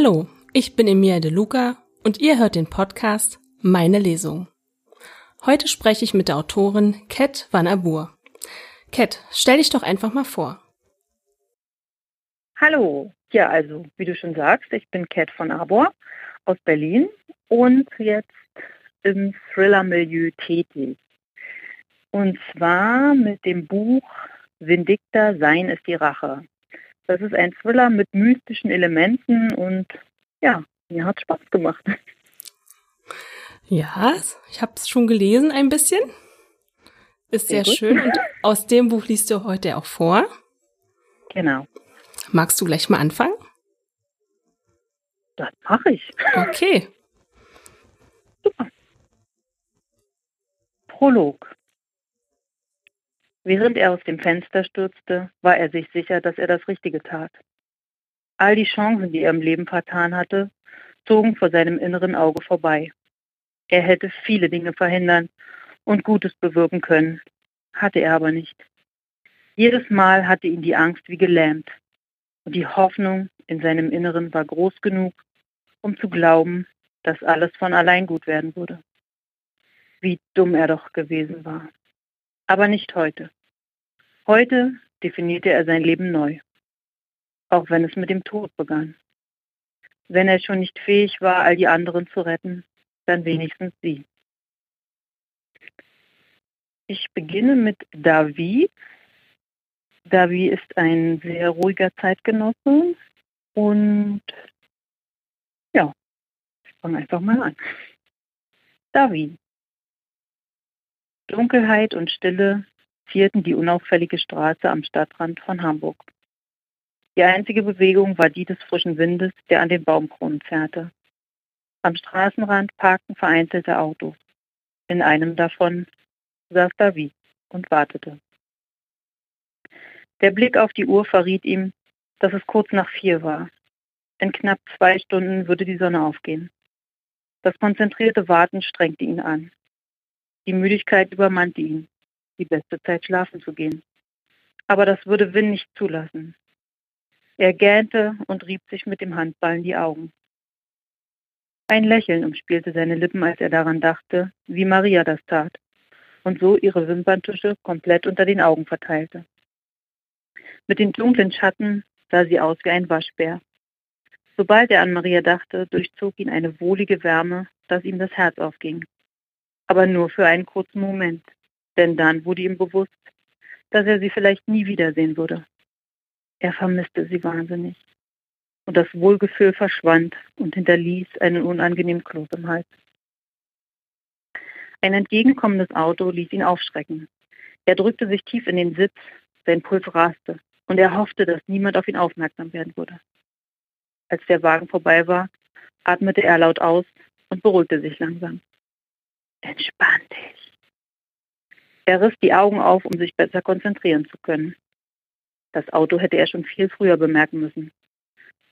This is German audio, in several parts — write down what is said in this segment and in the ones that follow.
Hallo, ich bin Emilia De Luca und ihr hört den Podcast Meine Lesung. Heute spreche ich mit der Autorin Cat Van Abur. Cat, stell dich doch einfach mal vor. Hallo, ja, also wie du schon sagst, ich bin Cat von Abor aus Berlin und jetzt im Thriller-Milieu tätig. Und zwar mit dem Buch Vindicta Sein ist die Rache. Das ist ein Thriller mit mystischen Elementen und ja, mir hat Spaß gemacht. Ja, ich habe es schon gelesen ein bisschen. Ist sehr, sehr schön und aus dem Buch liest du heute auch vor. Genau. Magst du gleich mal anfangen? Das mache ich. Okay. Super. Prolog. Während er aus dem Fenster stürzte, war er sich sicher, dass er das Richtige tat. All die Chancen, die er im Leben vertan hatte, zogen vor seinem inneren Auge vorbei. Er hätte viele Dinge verhindern und Gutes bewirken können, hatte er aber nicht. Jedes Mal hatte ihn die Angst wie gelähmt, und die Hoffnung in seinem Inneren war groß genug, um zu glauben, dass alles von allein gut werden würde. Wie dumm er doch gewesen war. Aber nicht heute. Heute definierte er sein Leben neu, auch wenn es mit dem Tod begann. Wenn er schon nicht fähig war, all die anderen zu retten, dann wenigstens sie. Ich beginne mit David. David ist ein sehr ruhiger Zeitgenosse und ja, ich fange einfach mal an. David. Dunkelheit und Stille vierten die unauffällige Straße am Stadtrand von Hamburg. Die einzige Bewegung war die des frischen Windes, der an den Baumkronen zerrte. Am Straßenrand parkten vereinzelte Autos. In einem davon saß David und wartete. Der Blick auf die Uhr verriet ihm, dass es kurz nach vier war. In knapp zwei Stunden würde die Sonne aufgehen. Das konzentrierte Warten strengte ihn an. Die Müdigkeit übermannte ihn die beste Zeit schlafen zu gehen. Aber das würde Win nicht zulassen. Er gähnte und rieb sich mit dem Handballen die Augen. Ein Lächeln umspielte seine Lippen, als er daran dachte, wie Maria das tat und so ihre Wimperntusche komplett unter den Augen verteilte. Mit den dunklen Schatten sah sie aus wie ein Waschbär. Sobald er an Maria dachte, durchzog ihn eine wohlige Wärme, dass ihm das Herz aufging. Aber nur für einen kurzen Moment denn dann wurde ihm bewusst, dass er sie vielleicht nie wiedersehen würde. Er vermisste sie wahnsinnig. Und das Wohlgefühl verschwand und hinterließ einen unangenehmen Kloß im Hals. Ein entgegenkommendes Auto ließ ihn aufschrecken. Er drückte sich tief in den Sitz, sein Puls raste, und er hoffte, dass niemand auf ihn aufmerksam werden würde. Als der Wagen vorbei war, atmete er laut aus und beruhigte sich langsam. Entspann dich, er riss die Augen auf, um sich besser konzentrieren zu können. Das Auto hätte er schon viel früher bemerken müssen.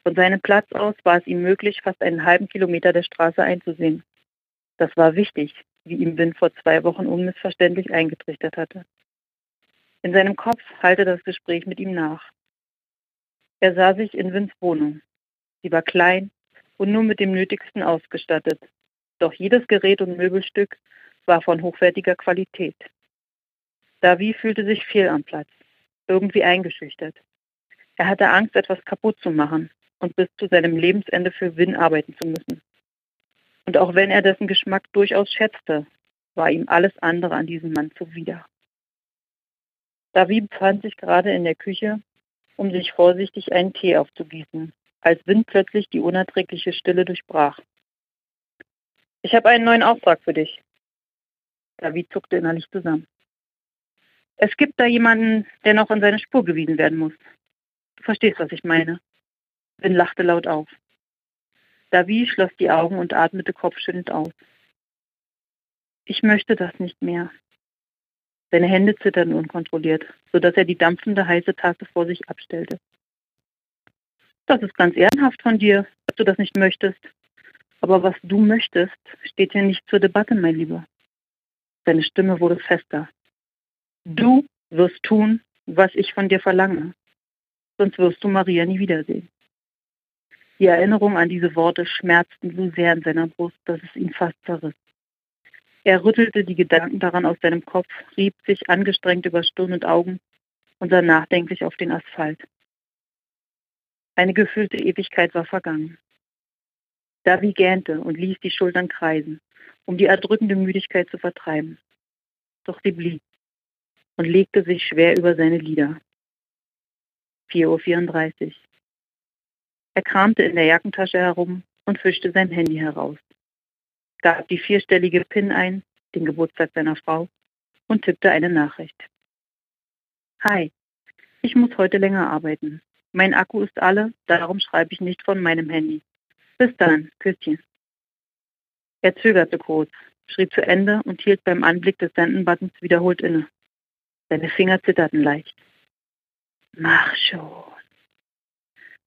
Von seinem Platz aus war es ihm möglich, fast einen halben Kilometer der Straße einzusehen. Das war wichtig, wie ihm Wind vor zwei Wochen unmissverständlich eingetrichtert hatte. In seinem Kopf halte das Gespräch mit ihm nach. Er sah sich in Wins Wohnung. Sie war klein und nur mit dem Nötigsten ausgestattet. Doch jedes Gerät und Möbelstück war von hochwertiger Qualität. David fühlte sich fehl am Platz, irgendwie eingeschüchtert. Er hatte Angst, etwas kaputt zu machen und bis zu seinem Lebensende für Win arbeiten zu müssen. Und auch wenn er dessen Geschmack durchaus schätzte, war ihm alles andere an diesem Mann zuwider. David befand sich gerade in der Küche, um sich vorsichtig einen Tee aufzugießen, als Wind plötzlich die unerträgliche Stille durchbrach. Ich habe einen neuen Auftrag für dich. David zuckte innerlich zusammen. Es gibt da jemanden, der noch an seine Spur gewiesen werden muss. Du verstehst, was ich meine. Win lachte laut auf. David schloss die Augen und atmete kopfschüttelnd aus. Ich möchte das nicht mehr. Seine Hände zitterten unkontrolliert, sodass er die dampfende heiße Tasse vor sich abstellte. Das ist ganz ehrenhaft von dir, dass du das nicht möchtest. Aber was du möchtest, steht hier nicht zur Debatte, mein Lieber. Seine Stimme wurde fester. Du wirst tun, was ich von dir verlange, sonst wirst du Maria nie wiedersehen. Die Erinnerung an diese Worte schmerzten so sehr in seiner Brust, dass es ihn fast zerriss. Er rüttelte die Gedanken daran aus seinem Kopf, rieb sich angestrengt über Stirn und Augen und sah nachdenklich auf den Asphalt. Eine gefühlte Ewigkeit war vergangen. Davi gähnte und ließ die Schultern kreisen, um die erdrückende Müdigkeit zu vertreiben. Doch sie blieb und legte sich schwer über seine Lider. 4.34 Uhr. Er kramte in der Jackentasche herum und fischte sein Handy heraus, gab die vierstellige PIN ein, den Geburtstag seiner Frau, und tippte eine Nachricht. Hi, ich muss heute länger arbeiten. Mein Akku ist alle, darum schreibe ich nicht von meinem Handy. Bis dann, Küsschen. Er zögerte kurz, schrieb zu Ende und hielt beim Anblick des Senden-Buttons wiederholt inne. Seine Finger zitterten leicht. Mach schon.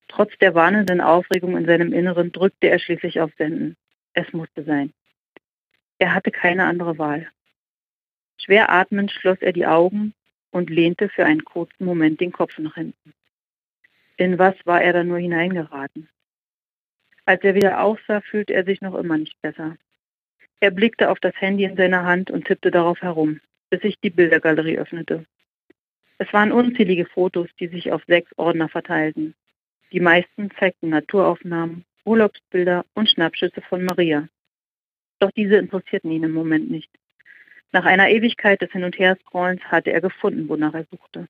Trotz der warnenden Aufregung in seinem Inneren drückte er schließlich auf Senden. Es musste sein. Er hatte keine andere Wahl. Schwer atmend schloss er die Augen und lehnte für einen kurzen Moment den Kopf nach hinten. In was war er da nur hineingeraten? Als er wieder aufsah, fühlte er sich noch immer nicht besser. Er blickte auf das Handy in seiner Hand und tippte darauf herum, bis sich die Bildergalerie öffnete. Es waren unzählige Fotos, die sich auf sechs Ordner verteilten. Die meisten zeigten Naturaufnahmen, Urlaubsbilder und Schnappschüsse von Maria. Doch diese interessierten ihn im Moment nicht. Nach einer Ewigkeit des Hin- und Herscrollens hatte er gefunden, wonach er suchte.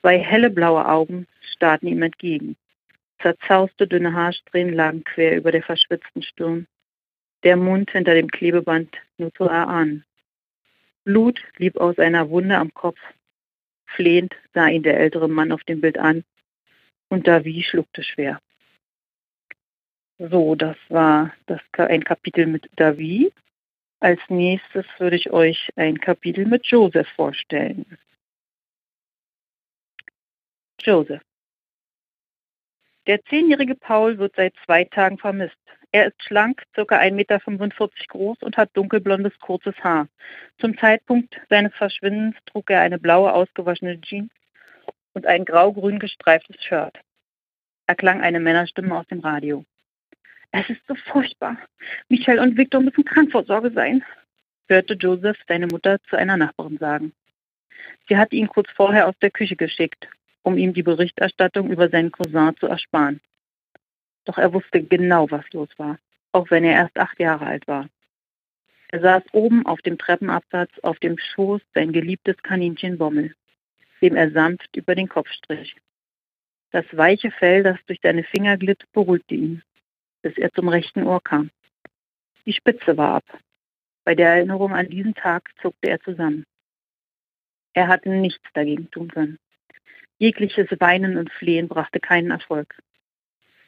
Zwei helle blaue Augen starrten ihm entgegen. Zerzauste dünne Haarsträhnen lagen quer über der verschwitzten Stirn. Der Mund hinter dem Klebeband nur zu erahnen. Blut lief aus einer Wunde am Kopf. Flehend sah ihn der ältere Mann auf dem Bild an und Davi schluckte schwer. So, das war das, ein Kapitel mit Davi. Als nächstes würde ich euch ein Kapitel mit Joseph vorstellen. Joseph. Der zehnjährige Paul wird seit zwei Tagen vermisst. Er ist schlank, ca. 1,45 Meter groß und hat dunkelblondes, kurzes Haar. Zum Zeitpunkt seines Verschwindens trug er eine blaue, ausgewaschene Jeans und ein grau-grün gestreiftes Shirt. Er klang eine Männerstimme aus dem Radio. Es ist so furchtbar. Michael und Victor müssen Krankvorsorge sein, hörte Joseph seine Mutter zu einer Nachbarin sagen. Sie hatte ihn kurz vorher aus der Küche geschickt, um ihm die Berichterstattung über seinen Cousin zu ersparen. Doch er wusste genau, was los war, auch wenn er erst acht Jahre alt war. Er saß oben auf dem Treppenabsatz auf dem Schoß sein geliebtes Kaninchen Bommel, dem er sanft über den Kopf strich. Das weiche Fell, das durch seine Finger glitt, beruhigte ihn, bis er zum rechten Ohr kam. Die Spitze war ab. Bei der Erinnerung an diesen Tag zuckte er zusammen. Er hatte nichts dagegen tun können. Jegliches Weinen und Flehen brachte keinen Erfolg.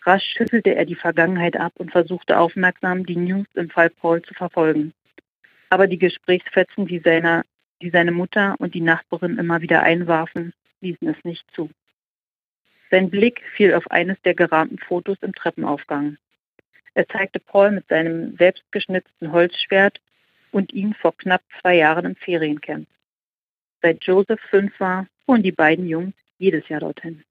Rasch schüttelte er die Vergangenheit ab und versuchte aufmerksam, die News im Fall Paul zu verfolgen. Aber die Gesprächsfetzen, die, seiner, die seine Mutter und die Nachbarin immer wieder einwarfen, ließen es nicht zu. Sein Blick fiel auf eines der gerahmten Fotos im Treppenaufgang. Er zeigte Paul mit seinem selbstgeschnitzten Holzschwert und ihn vor knapp zwei Jahren im Feriencamp. Seit Joseph fünf war, fuhren die beiden Jungs jedes Jahr dorthin.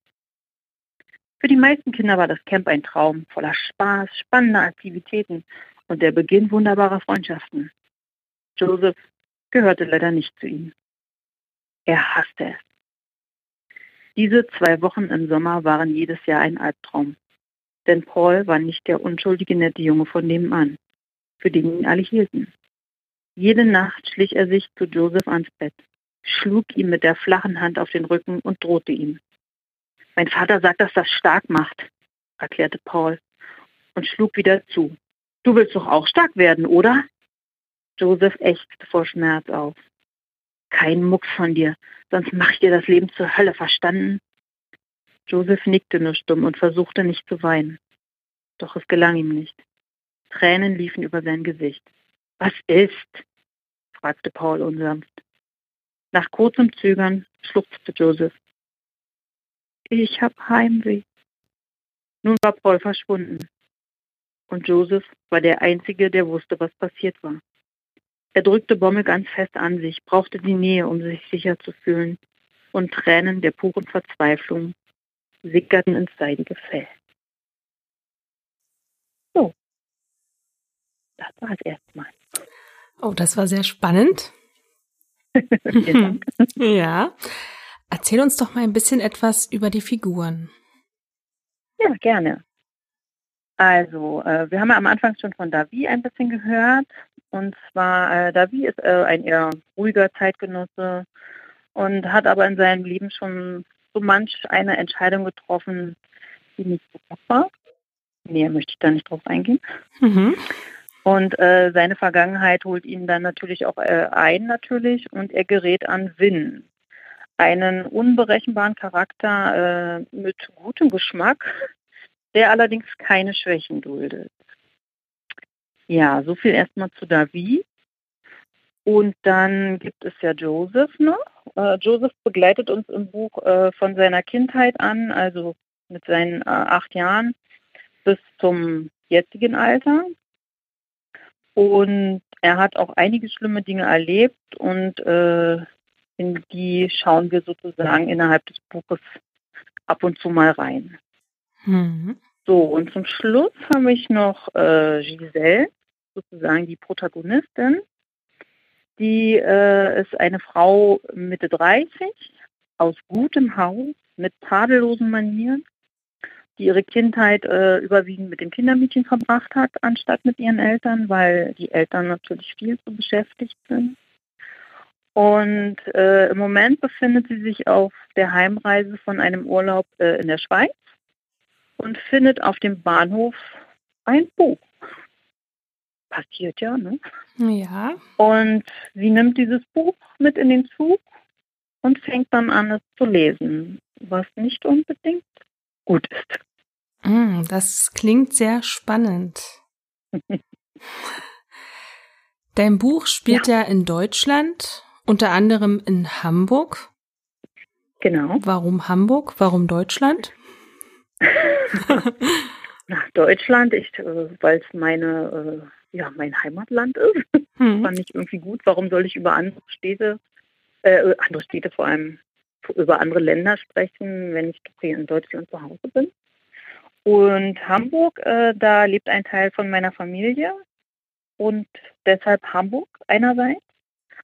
Für die meisten Kinder war das Camp ein Traum, voller Spaß, spannender Aktivitäten und der Beginn wunderbarer Freundschaften. Joseph gehörte leider nicht zu ihnen. Er hasste es. Diese zwei Wochen im Sommer waren jedes Jahr ein Albtraum. Denn Paul war nicht der unschuldige nette Junge von nebenan, für den ihn alle hielten. Jede Nacht schlich er sich zu Joseph ans Bett schlug ihm mit der flachen Hand auf den Rücken und drohte ihm. Mein Vater sagt, dass das stark macht, erklärte Paul und schlug wieder zu. Du willst doch auch stark werden, oder? Joseph ächzte vor Schmerz auf. Kein Mucks von dir, sonst mach ich dir das Leben zur Hölle, verstanden? Joseph nickte nur stumm und versuchte nicht zu weinen. Doch es gelang ihm nicht. Tränen liefen über sein Gesicht. Was ist? fragte Paul unsanft. Nach kurzem Zögern schluchzte Joseph ich habe Heimweh. Nun war Paul verschwunden. Und Joseph war der Einzige, der wusste, was passiert war. Er drückte Bommel ganz fest an sich, brauchte die Nähe, um sich sicher zu fühlen. Und Tränen der puren Verzweiflung sickerten ins seidige Fell. So. Das war es erstmal. Oh, das war sehr spannend. Vielen Dank. ja. Erzähl uns doch mal ein bisschen etwas über die Figuren. Ja, gerne. Also, äh, wir haben ja am Anfang schon von Davi ein bisschen gehört. Und zwar, äh, Davi ist äh, ein eher ruhiger Zeitgenosse und hat aber in seinem Leben schon so manch eine Entscheidung getroffen, die nicht so gut war. Näher möchte ich da nicht drauf eingehen. Mhm. Und äh, seine Vergangenheit holt ihn dann natürlich auch äh, ein, natürlich, und er gerät an Win. Einen unberechenbaren Charakter äh, mit gutem Geschmack, der allerdings keine Schwächen duldet. Ja, so viel erstmal zu David. Und dann gibt es ja Joseph noch. Äh, Joseph begleitet uns im Buch äh, von seiner Kindheit an, also mit seinen äh, acht Jahren bis zum jetzigen Alter. Und er hat auch einige schlimme Dinge erlebt und äh, in die schauen wir sozusagen innerhalb des Buches ab und zu mal rein. Mhm. So, und zum Schluss habe ich noch äh, Giselle, sozusagen die Protagonistin. Die äh, ist eine Frau Mitte 30, aus gutem Haus, mit tadellosen Manieren, die ihre Kindheit äh, überwiegend mit dem Kindermädchen verbracht hat, anstatt mit ihren Eltern, weil die Eltern natürlich viel zu beschäftigt sind. Und äh, im Moment befindet sie sich auf der Heimreise von einem Urlaub äh, in der Schweiz und findet auf dem Bahnhof ein Buch. Passiert ja, ne? Ja. Und sie nimmt dieses Buch mit in den Zug und fängt dann an, es zu lesen, was nicht unbedingt gut ist. Mm, Das klingt sehr spannend. Dein Buch spielt ja. in Deutschland, unter anderem in Hamburg. Genau. Warum Hamburg? Warum Deutschland? Nach Deutschland, ich, äh, weil es meine, äh, ja, mein Heimatland ist. Hm. Fand ich irgendwie gut. Warum soll ich über andere Städte, äh, andere Städte vor allem über andere Länder sprechen, wenn ich hier in Deutschland zu Hause bin? Und Hamburg, äh, da lebt ein Teil von meiner Familie und deshalb Hamburg einerseits.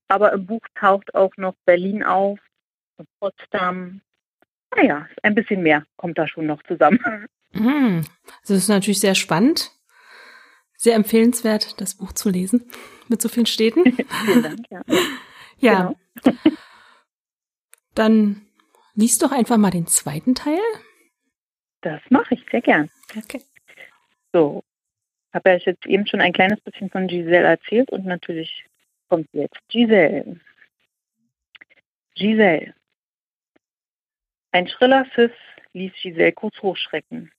Aber im Buch taucht auch noch Berlin auf und Potsdam. Naja, ein bisschen mehr kommt da schon noch zusammen. Hm. Das ist natürlich sehr spannend. Sehr empfehlenswert, das Buch zu lesen mit so vielen Städten. Vielen Dank, ja. Ja. Genau. Dann liest doch einfach mal den zweiten Teil. Das mache ich sehr gern. Okay. So, habe ja jetzt eben schon ein kleines bisschen von Giselle erzählt und natürlich kommt jetzt Giselle. Giselle. Ein schriller Pfiff ließ Giselle kurz hochschrecken.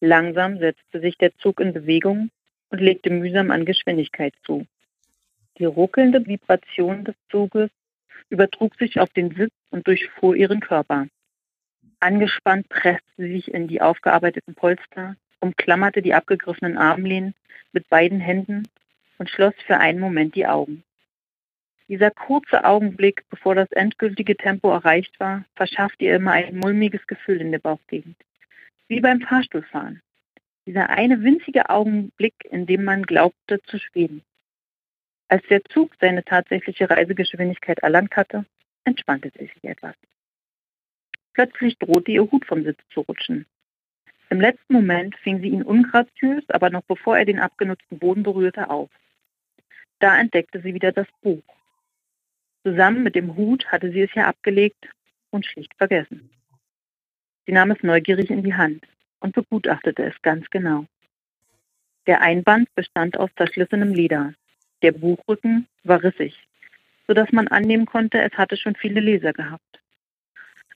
Langsam setzte sich der Zug in Bewegung und legte mühsam an Geschwindigkeit zu. Die ruckelnde Vibration des Zuges übertrug sich auf den Sitz und durchfuhr ihren Körper. Angespannt presste sie sich in die aufgearbeiteten Polster, umklammerte die abgegriffenen Armlehnen mit beiden Händen und schloss für einen Moment die Augen. Dieser kurze Augenblick, bevor das endgültige Tempo erreicht war, verschaffte ihr immer ein mulmiges Gefühl in der Bauchgegend. Wie beim Fahrstuhlfahren. Dieser eine winzige Augenblick, in dem man glaubte zu schweben. Als der Zug seine tatsächliche Reisegeschwindigkeit erlangt hatte, entspannte sie sich etwas. Plötzlich drohte ihr Hut vom Sitz zu rutschen. Im letzten Moment fing sie ihn ungraziös, aber noch bevor er den abgenutzten Boden berührte, auf. Da entdeckte sie wieder das Buch. Zusammen mit dem Hut hatte sie es ja abgelegt und schlicht vergessen. Sie nahm es neugierig in die Hand und begutachtete es ganz genau. Der Einband bestand aus zerschlissenem Leder. Der Buchrücken war rissig, sodass man annehmen konnte, es hatte schon viele Leser gehabt.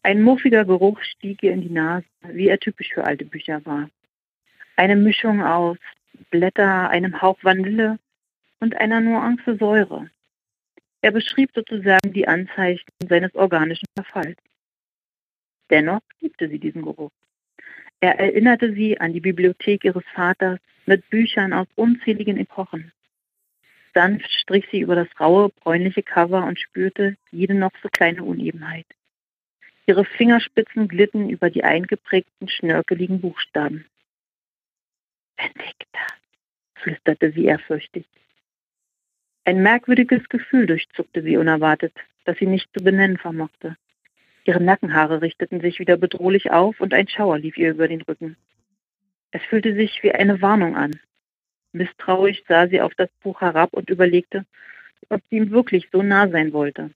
Ein muffiger Geruch stieg ihr in die Nase, wie er typisch für alte Bücher war. Eine Mischung aus Blätter, einem Hauch Vanille und einer Nuance Säure. Er beschrieb sozusagen die Anzeichen seines organischen Verfalls. Dennoch liebte sie diesen Geruch. Er erinnerte sie an die Bibliothek ihres Vaters mit Büchern aus unzähligen Epochen. Sanft strich sie über das raue, bräunliche Cover und spürte jede noch so kleine Unebenheit. Ihre Fingerspitzen glitten über die eingeprägten, schnörkeligen Buchstaben. Benedikta, flüsterte sie ehrfürchtig. Ein merkwürdiges Gefühl durchzuckte sie unerwartet, das sie nicht zu benennen vermochte. Ihre Nackenhaare richteten sich wieder bedrohlich auf und ein Schauer lief ihr über den Rücken. Es fühlte sich wie eine Warnung an. Misstrauisch sah sie auf das Buch herab und überlegte, ob sie ihm wirklich so nah sein wollte.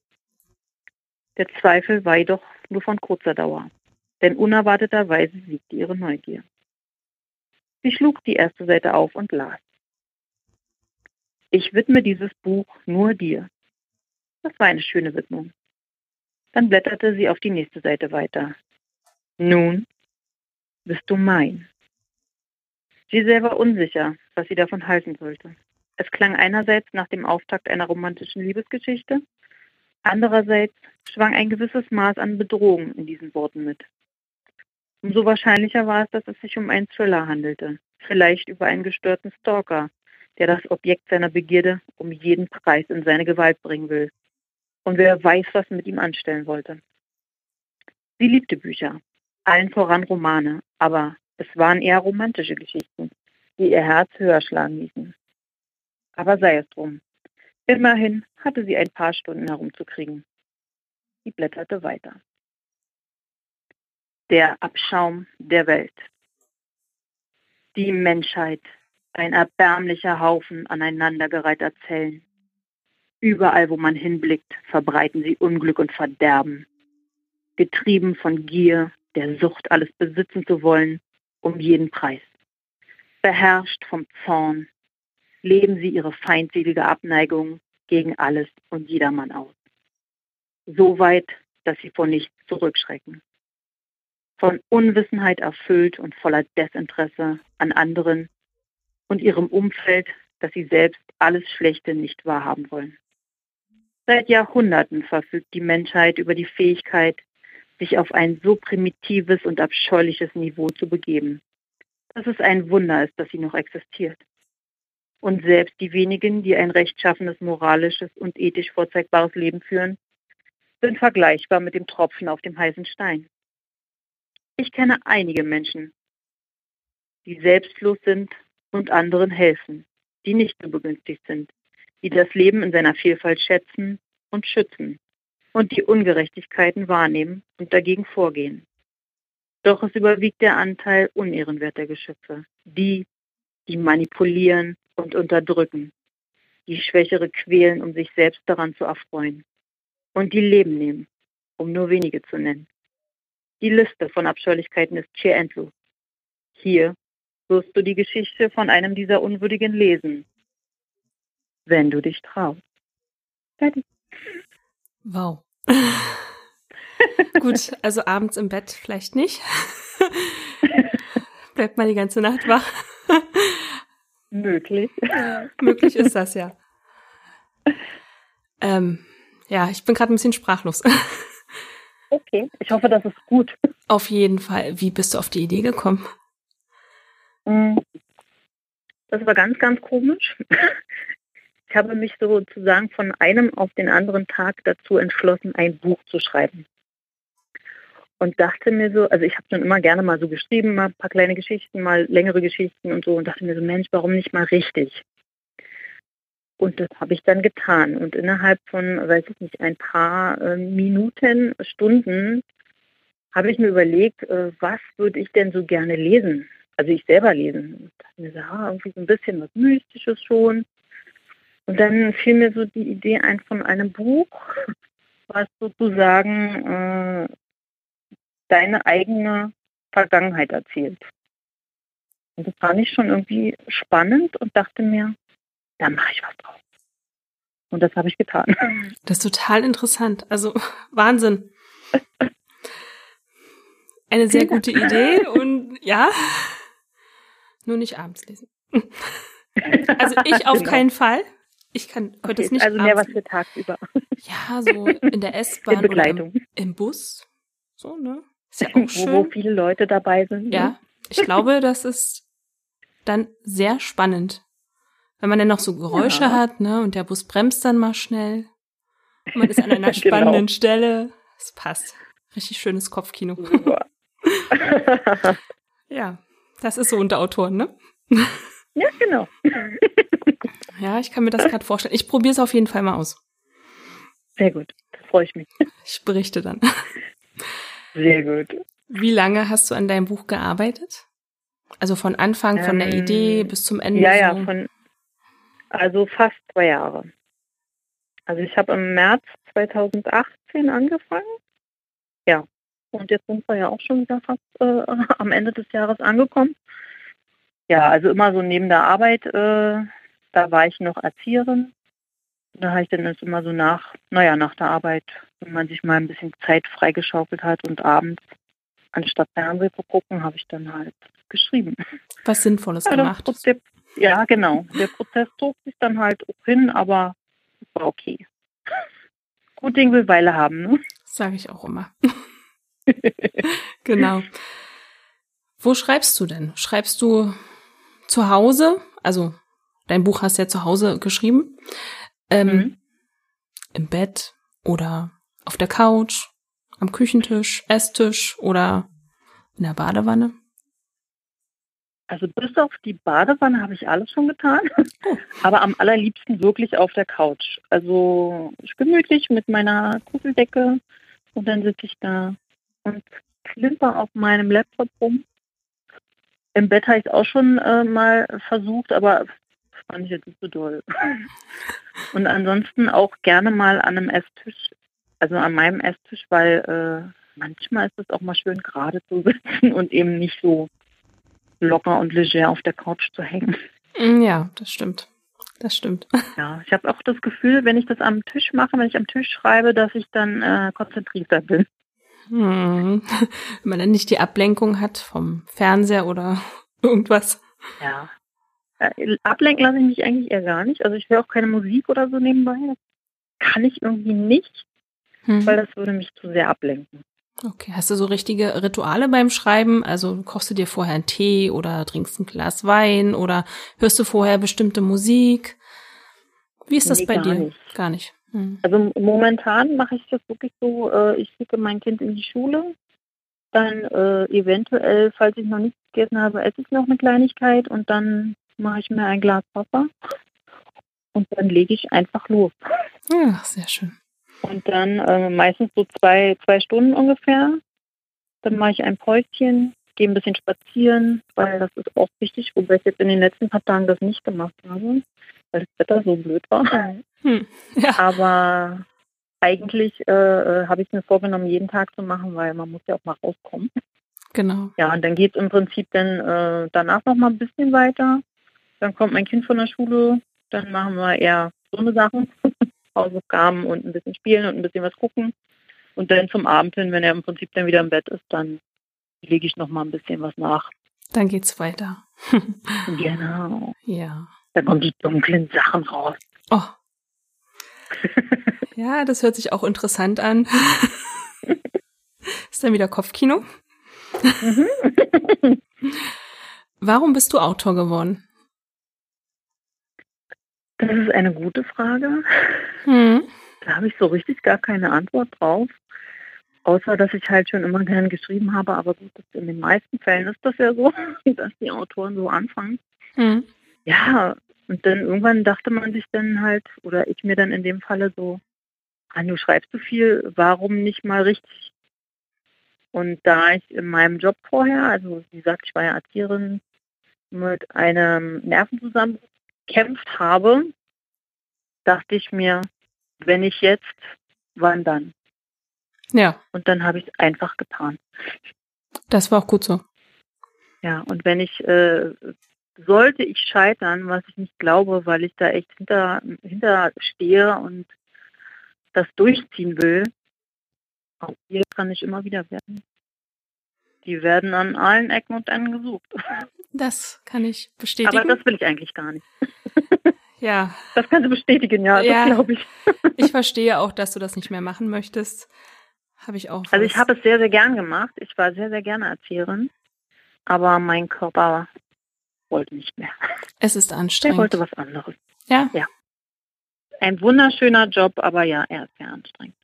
Der Zweifel war jedoch nur von kurzer Dauer, denn unerwarteterweise siegte ihre Neugier. Sie schlug die erste Seite auf und las. Ich widme dieses Buch nur dir. Das war eine schöne Widmung. Dann blätterte sie auf die nächste Seite weiter. Nun bist du mein. Sie selber unsicher, was sie davon halten sollte. Es klang einerseits nach dem Auftakt einer romantischen Liebesgeschichte, andererseits schwang ein gewisses Maß an Bedrohung in diesen Worten mit. Umso wahrscheinlicher war es, dass es sich um einen Thriller handelte, vielleicht über einen gestörten Stalker, der das Objekt seiner Begierde um jeden Preis in seine Gewalt bringen will und wer weiß, was mit ihm anstellen wollte. Sie liebte Bücher, allen voran Romane, aber es waren eher romantische Geschichten, die ihr Herz höher schlagen ließen. Aber sei es drum. Immerhin hatte sie ein paar Stunden herumzukriegen. Sie blätterte weiter. Der Abschaum der Welt. Die Menschheit, ein erbärmlicher Haufen aneinandergereihter Zellen. Überall, wo man hinblickt, verbreiten sie Unglück und Verderben. Getrieben von Gier, der Sucht, alles besitzen zu wollen, um jeden Preis. Beherrscht vom Zorn, leben sie ihre feindselige Abneigung gegen alles und jedermann aus. So weit, dass sie vor nichts zurückschrecken. Von Unwissenheit erfüllt und voller Desinteresse an anderen und ihrem Umfeld, dass sie selbst alles Schlechte nicht wahrhaben wollen. Seit Jahrhunderten verfügt die Menschheit über die Fähigkeit, sich auf ein so primitives und abscheuliches Niveau zu begeben, dass es ein Wunder ist, dass sie noch existiert. Und selbst die wenigen, die ein rechtschaffenes, moralisches und ethisch vorzeigbares Leben führen, sind vergleichbar mit dem Tropfen auf dem heißen Stein. Ich kenne einige Menschen, die selbstlos sind und anderen helfen, die nicht so begünstigt sind, die das Leben in seiner Vielfalt schätzen und schützen und die Ungerechtigkeiten wahrnehmen und dagegen vorgehen. Doch es überwiegt der Anteil unehrenwerter Geschöpfe, die, die manipulieren und unterdrücken, die Schwächere quälen, um sich selbst daran zu erfreuen und die Leben nehmen, um nur wenige zu nennen. Die Liste von Abscheulichkeiten ist schier endlos. Hier wirst du die Geschichte von einem dieser Unwürdigen lesen, wenn du dich traust. Fertig. Wow. Gut, also abends im Bett vielleicht nicht. Bleibt mal die ganze Nacht wach. Möglich. Möglich ist das ja. Ähm, ja, ich bin gerade ein bisschen sprachlos. Okay, ich hoffe, das ist gut. Auf jeden Fall. Wie bist du auf die Idee gekommen? Mm. Das war ganz, ganz komisch. Ich habe mich sozusagen von einem auf den anderen Tag dazu entschlossen, ein Buch zu schreiben. Und dachte mir so, also ich habe schon immer gerne mal so geschrieben, mal ein paar kleine Geschichten, mal längere Geschichten und so und dachte mir so, Mensch, warum nicht mal richtig? Und das habe ich dann getan. Und innerhalb von, weiß ich nicht, ein paar äh, Minuten, Stunden habe ich mir überlegt, äh, was würde ich denn so gerne lesen? Also ich selber lesen. Und dachte mir so, ah, irgendwie so ein bisschen was Mystisches schon. Und dann fiel mir so die Idee ein von einem Buch, was sozusagen äh, deine eigene Vergangenheit erzählt. Und das fand ich schon irgendwie spannend und dachte mir, da mache ich was draus. Und das habe ich getan. Das ist total interessant. Also Wahnsinn. Eine sehr gute Idee und ja, nur nicht abends lesen. Also ich auf genau. keinen Fall. Ich kann, könnte okay, es nicht. Also mehr was für tagsüber. Ja, so in der S-Bahn oder im, im, Bus. So, ne? Ist ja auch schön. Wo viele Leute dabei sind. Ne? Ja, ich glaube, das ist dann sehr spannend. Wenn man dann noch so Geräusche ja. hat, ne? Und der Bus bremst dann mal schnell. Man ist an einer spannenden genau. Stelle. Es passt. Richtig schönes Kopfkino. ja, das ist so unter Autoren, ne? Ja, genau. ja, ich kann mir das gerade vorstellen. Ich probiere es auf jeden Fall mal aus. Sehr gut, da freue ich mich. Ich berichte dann. Sehr gut. Wie lange hast du an deinem Buch gearbeitet? Also von Anfang, von der Idee Ähm, bis zum Ende? Ja, so? ja, von, also fast zwei Jahre. Also ich habe im März 2018 angefangen. Ja. Und jetzt sind wir ja auch schon wieder fast äh, am Ende des Jahres angekommen. Ja, also immer so neben der Arbeit, äh, da war ich noch Erzieherin. Da habe ich dann das immer so nach, naja, nach der Arbeit, wenn man sich mal ein bisschen Zeit freigeschaufelt hat und abends, anstatt Fernsehen zu gucken, habe ich dann halt geschrieben. Was Sinnvolles Ja, gemacht. Der, ja, genau. Der Prozess zog sich dann halt auch hin, aber es war okay. Gut Ding will Weile haben, ne? Sage ich auch immer. genau. Wo schreibst du denn? Schreibst du zu Hause? Also dein Buch hast du ja zu Hause geschrieben. Ähm, Mhm. Im Bett oder auf der Couch, am Küchentisch, Esstisch oder in der Badewanne? Also bis auf die Badewanne habe ich alles schon getan. Aber am allerliebsten wirklich auf der Couch. Also gemütlich mit meiner Kuscheldecke und dann sitze ich da und klimper auf meinem Laptop rum. Im Bett habe ich es auch schon äh, mal versucht, aber fand ich jetzt nicht so doll. Und ansonsten auch gerne mal an einem Esstisch, also an meinem Esstisch, weil äh, manchmal ist es auch mal schön gerade zu sitzen und eben nicht so locker und leger auf der Couch zu hängen. Mm, Ja, das stimmt. Das stimmt. Ja, ich habe auch das Gefühl, wenn ich das am Tisch mache, wenn ich am Tisch schreibe, dass ich dann äh, konzentrierter bin. Hm. Wenn man dann nicht die Ablenkung hat vom Fernseher oder irgendwas. Ja. Äh, ablenken lasse ich mich eigentlich eher gar nicht. Also ich höre auch keine Musik oder so nebenbei. Das kann ich irgendwie nicht, Hm. weil das würde mich zu sehr ablenken. Okay, hast du so richtige Rituale beim Schreiben? Also kochst du dir vorher einen Tee oder trinkst ein Glas Wein oder hörst du vorher bestimmte Musik? Wie ist das Nee, bei dir? nicht. Gar nicht. Hm. Also momentan mache ich das wirklich so, äh, ich schicke mein Kind in die Schule, dann äh, eventuell, falls ich noch nichts gegessen habe, esse ich noch eine Kleinigkeit und dann mache ich mir ein Glas Wasser und dann lege ich einfach los. Ja, sehr schön. Und dann äh, meistens so zwei, zwei Stunden ungefähr. Dann mache ich ein Päuschen, gehe ein bisschen spazieren, weil das ist auch wichtig, wobei ich jetzt in den letzten paar Tagen das nicht gemacht habe, weil das Wetter so blöd war. Hm. Ja. Aber eigentlich äh, äh, habe ich mir vorgenommen, jeden Tag zu machen, weil man muss ja auch mal rauskommen. Genau. Ja, und dann geht es im Prinzip dann äh, danach noch mal ein bisschen weiter. Dann kommt mein Kind von der Schule, dann machen wir eher so eine Sachen, Hausaufgaben und ein bisschen spielen und ein bisschen was gucken. Und dann zum Abend hin, wenn er im Prinzip dann wieder im Bett ist, dann lege ich noch mal ein bisschen was nach. Dann geht's weiter. Genau. ja. Dann kommen die dunklen Sachen raus. Oh. Ja, das hört sich auch interessant an. ist dann wieder Kopfkino? Mhm. Warum bist du Autor geworden? Das ist eine gute Frage. Hm. Da habe ich so richtig gar keine Antwort drauf. Außer, dass ich halt schon immer gern geschrieben habe. Aber gut, in den meisten Fällen ist das ja so, dass die Autoren so anfangen. Hm. Ja, und dann irgendwann dachte man sich dann halt, oder ich mir dann in dem Falle so, ah, du schreibst so viel, warum nicht mal richtig? Und da ich in meinem Job vorher, also wie gesagt, ich war ja Erzieherin, mit einem Nervenzusammenbruch gekämpft habe, dachte ich mir, wenn ich jetzt, wann dann? Ja, Und dann habe ich es einfach getan. das war auch gut so. Ja, und wenn ich, äh, sollte ich scheitern, was ich nicht glaube, weil ich da echt hinter, hinter stehe und das durchziehen will, auch hier kann ich immer wieder werden. Die werden an allen Ecken und Enden gesucht. Das kann ich bestätigen. Aber das will ich eigentlich gar nicht. ja, Das kannst du bestätigen, ja, Ja. das glaube ich. ich verstehe auch, dass du das nicht mehr machen möchtest. Habe ich auch. Also ich habe es sehr, sehr gern gemacht. Ich war sehr, sehr gerne Erzieherin. Aber mein Körper wollte nicht mehr. Es ist anstrengend. wollte was anderes. ja, Ein wunderschöner Job, aber ja, er ist sehr anstrengend.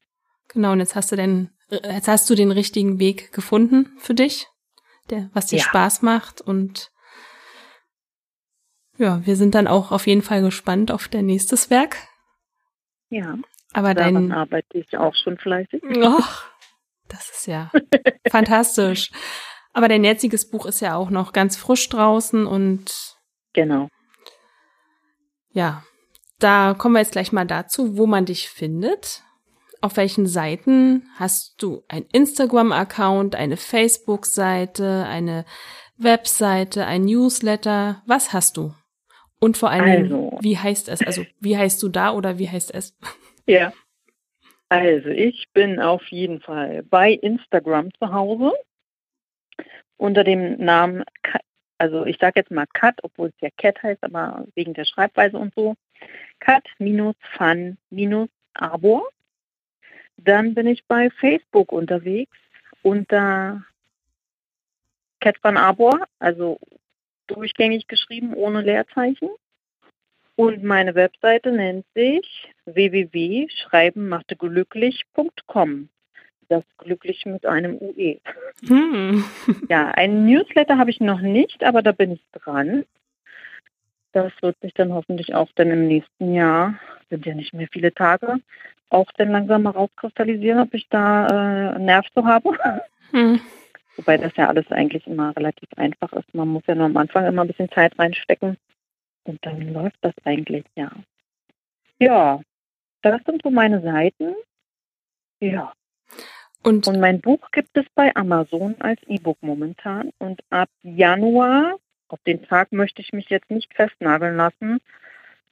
genau. Und jetzt hast du den, jetzt hast du den richtigen Weg gefunden für dich, der, was dir Ja. Spaß macht und Ja, wir sind dann auch auf jeden Fall gespannt auf dein nächstes Werk. Ja. Aber daran dein. arbeite ich auch schon fleißig. Och, das ist ja fantastisch. Aber dein jetziges Buch ist ja auch noch ganz frisch draußen und. Genau. Ja, da kommen wir jetzt gleich mal dazu, wo man dich findet. Auf welchen Seiten hast du ein Instagram-Account, eine Facebook-Seite, eine Webseite, ein Newsletter? Was hast du? Und vor allem, also. wie heißt es? Also, wie heißt du da oder wie heißt es? Ja. Also, ich bin auf jeden Fall bei Instagram zu Hause unter dem Namen, also ich sage jetzt mal Cut, obwohl es ja Cat heißt, aber wegen der Schreibweise und so. Cut-Fun-Arbor. Dann bin ich bei Facebook unterwegs unter Cat Fun Arbor, also durchgängig geschrieben ohne Leerzeichen. Und meine Webseite nennt sich www.schreibenmachteglücklich.com. Das glücklich mit einem UE. Hm. Ja, ein Newsletter habe ich noch nicht, aber da bin ich dran. Das wird sich dann hoffentlich auch dann im nächsten Jahr, sind ja nicht mehr viele Tage, auch dann langsam mal rauskristallisieren, ob ich da äh, Nerv zu habe. Hm. Wobei das ja alles eigentlich immer relativ einfach ist. Man muss ja nur am Anfang immer ein bisschen Zeit reinstecken und dann läuft das eigentlich, ja. Ja, das sind so meine Seiten. Ja. Und, und mein Buch gibt es bei Amazon als E-Book momentan. Und ab Januar, auf den Tag möchte ich mich jetzt nicht festnageln lassen,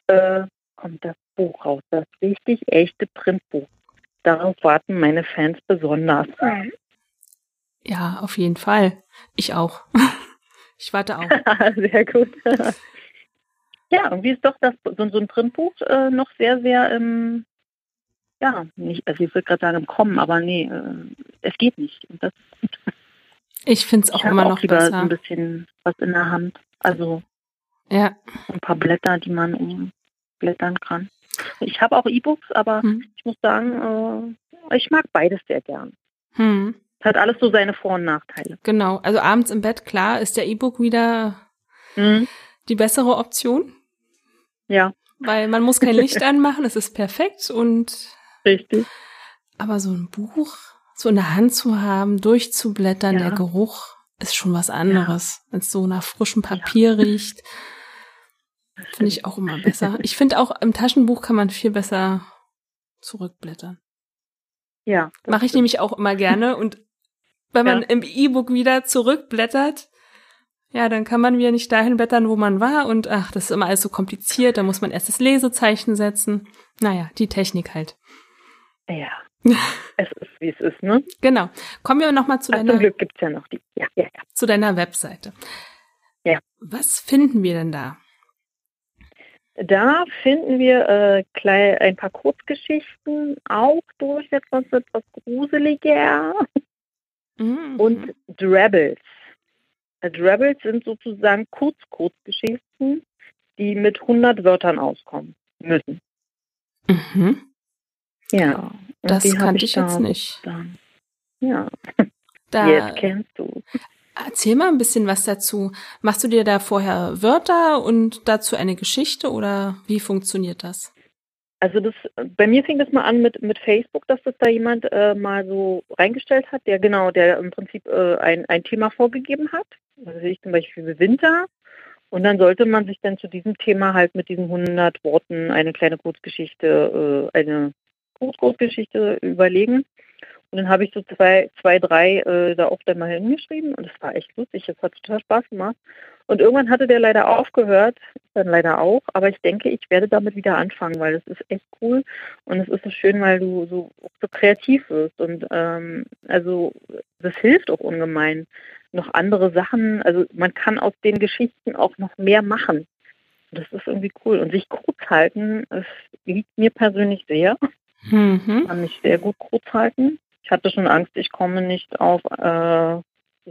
äh, kommt das Buch raus. Das richtig echte Printbuch. Darauf warten meine Fans besonders. Ja, auf jeden Fall. Ich auch. Ich warte auch. sehr gut. Ja, irgendwie ist doch das, so, ein Printbuch äh, noch sehr, sehr, ähm, ja, nicht, also ich würde gerade sagen im Kommen, aber nee, äh, es geht nicht. Und das, ich finde es auch immer auch noch lieber besser. ein bisschen was in der Hand. Also ja. ein paar Blätter, die man umblättern kann. Ich habe auch E-Books, aber hm. ich muss sagen, äh, ich mag beides sehr gern. Hm. Hat alles so seine Vor- und Nachteile. Genau. Also abends im Bett, klar, ist der E-Book wieder hm. die bessere Option. Ja. Weil man muss kein Licht anmachen, es ist perfekt und. Richtig. Aber so ein Buch so in der Hand zu haben, durchzublättern, ja. der Geruch ist schon was anderes, ja. wenn es so nach frischem Papier ja. riecht. Finde ich auch immer besser. Ich finde auch im Taschenbuch kann man viel besser zurückblättern. Ja. Mache ich nämlich auch immer gerne. Und wenn man im E-Book wieder zurückblättert, ja, dann kann man wieder nicht dahin blättern, wo man war. Und ach, das ist immer alles so kompliziert. Da muss man erst das Lesezeichen setzen. Naja, die Technik halt. Ja. es ist, wie es ist, ne? Genau. Kommen wir nochmal zu Ach, deiner. Zum Glück gibt's ja noch die. Ja, ja, ja. Zu deiner Webseite. Ja. Was finden wir denn da? Da finden wir äh, klein, ein paar Kurzgeschichten, auch durch etwas, etwas gruseliger. Mhm. Und Drabbles. Äh, Drabbles sind sozusagen Kurz-Kurzgeschichten, die mit 100 Wörtern auskommen müssen. Mhm. Ja. das kannte ich, ich jetzt nicht. Dann. Ja. Da, jetzt kennst du. Erzähl mal ein bisschen was dazu. Machst du dir da vorher Wörter und dazu eine Geschichte oder wie funktioniert das? Also das, bei mir fing das mal an mit, mit Facebook, dass das da jemand äh, mal so reingestellt hat, der genau, der im Prinzip äh, ein, ein Thema vorgegeben hat. Also ich zum Beispiel Winter. Und dann sollte man sich dann zu diesem Thema halt mit diesen 100 Worten eine kleine Kurzgeschichte, äh, eine Kurzgeschichte überlegen. Und dann habe ich so zwei, zwei drei äh, da auch dann mal hingeschrieben und es war echt lustig, es hat total Spaß gemacht. Und irgendwann hatte der leider aufgehört, dann leider auch, aber ich denke, ich werde damit wieder anfangen, weil es ist echt cool und es ist so schön, weil du so, so kreativ wirst und ähm, also das hilft auch ungemein. Noch andere Sachen, also man kann aus den Geschichten auch noch mehr machen. Das ist irgendwie cool. Und sich kurz halten, es liegt mir persönlich sehr. Mhm. Kann mich sehr gut kurz halten. Ich hatte schon Angst, ich komme nicht auf äh,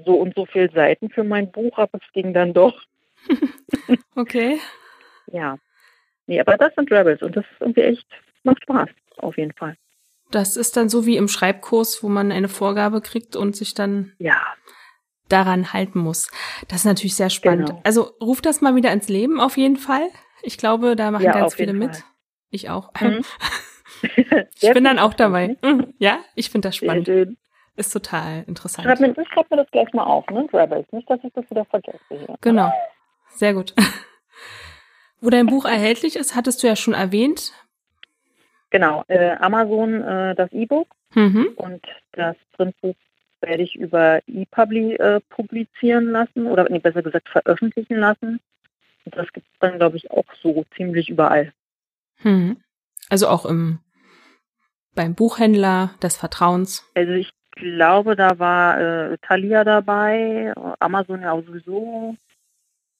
so und so viele Seiten für mein Buch, aber es ging dann doch. okay. Ja. Nee, aber das sind Rebels und das ist irgendwie echt, macht Spaß, auf jeden Fall. Das ist dann so wie im Schreibkurs, wo man eine Vorgabe kriegt und sich dann ja. daran halten muss. Das ist natürlich sehr spannend. Genau. Also ruf das mal wieder ins Leben auf jeden Fall. Ich glaube, da machen ja, ganz viele mit. Ich auch. Mhm. ich bin dann auch dabei. Mhm. Ja, ich finde das spannend. Ist total interessant. Schreib mir, ich schreib mir das gleich mal auf, ne? Rebels. Nicht, dass ich das wieder vergesse hier. Genau. Sehr gut. Wo dein Buch erhältlich ist, hattest du ja schon erwähnt. Genau, äh, Amazon äh, das E-Book mhm. und das Printbuch werde ich über ePubli äh, publizieren lassen oder nee, besser gesagt veröffentlichen lassen. Und das gibt es dann, glaube ich, auch so ziemlich überall. Mhm. Also auch im beim Buchhändler des Vertrauens. Also ich glaube, da war äh, Thalia dabei, Amazon ja auch sowieso.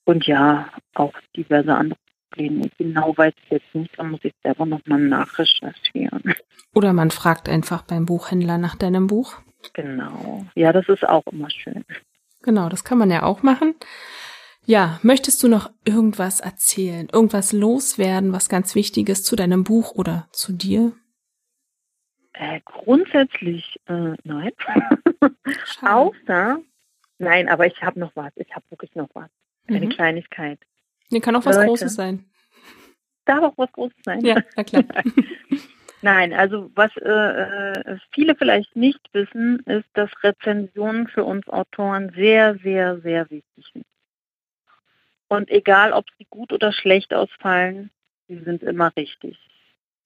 Und ja, auch diverse andere Pläne. Genau weiß ich jetzt nicht, da muss ich selber nochmal nachrecherchieren. Oder man fragt einfach beim Buchhändler nach deinem Buch. Genau. Ja, das ist auch immer schön. Genau, das kann man ja auch machen. Ja, möchtest du noch irgendwas erzählen, irgendwas loswerden, was ganz wichtig ist zu deinem Buch oder zu dir? Äh, grundsätzlich äh, nein. Außer, nein, aber ich habe noch was. Ich habe wirklich noch was. Eine mhm. Kleinigkeit. Nee, kann auch was Leute, Großes sein. Darf auch was Großes sein. Ja, na klar. Nein, also was äh, äh, viele vielleicht nicht wissen, ist, dass Rezensionen für uns Autoren sehr, sehr, sehr wichtig sind. Und egal, ob sie gut oder schlecht ausfallen, sie sind immer richtig.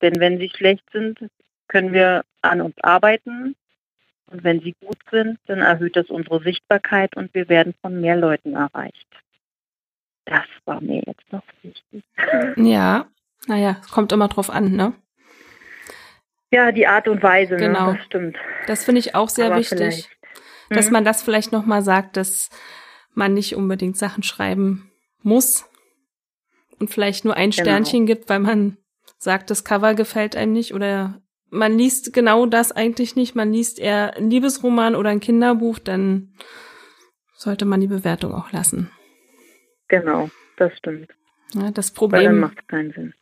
Denn wenn sie schlecht sind, können wir an uns arbeiten. Und wenn sie gut sind, dann erhöht das unsere Sichtbarkeit und wir werden von mehr Leuten erreicht. Das war mir jetzt noch wichtig. Ja, naja, es kommt immer drauf an, ne? Ja, die Art und Weise, ne? genau. Ne? das stimmt. Das finde ich auch sehr Aber wichtig, dass mhm. man das vielleicht nochmal sagt, dass man nicht unbedingt Sachen schreiben muss und vielleicht nur ein genau. Sternchen gibt, weil man sagt, das Cover gefällt einem nicht oder man liest genau das eigentlich nicht, man liest eher ein Liebesroman oder ein Kinderbuch, dann sollte man die Bewertung auch lassen. Genau, das stimmt. Ja, das Problem macht keinen Sinn.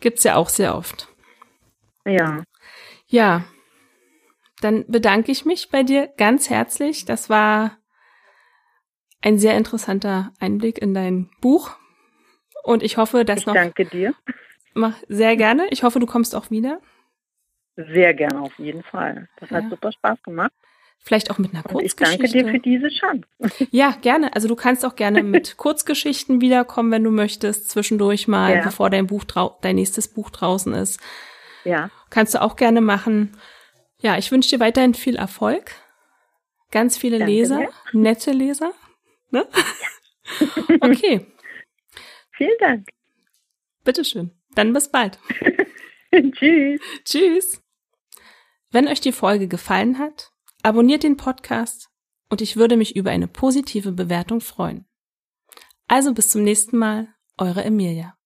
Gibt's ja auch sehr oft. Ja. Ja. Dann bedanke ich mich bei dir ganz herzlich. Das war ein sehr interessanter Einblick in dein Buch. Und ich hoffe, dass ich noch. Danke dir. Mach sehr gerne. Ich hoffe, du kommst auch wieder. Sehr gerne, auf jeden Fall. Das ja. hat super Spaß gemacht. Vielleicht auch mit einer Kurzgeschichte. ich danke dir für diese Chance. Ja, gerne. Also du kannst auch gerne mit Kurzgeschichten wiederkommen, wenn du möchtest, zwischendurch mal, ja. bevor dein Buch dein nächstes Buch draußen ist. Ja. Kannst du auch gerne machen. Ja, ich wünsche dir weiterhin viel Erfolg. Ganz viele danke Leser, dir. nette Leser. Ne? Ja. okay. Vielen Dank. Bitteschön. Dann bis bald. Tschüss. Tschüss. Wenn euch die Folge gefallen hat, Abonniert den Podcast und ich würde mich über eine positive Bewertung freuen. Also bis zum nächsten Mal, eure Emilia.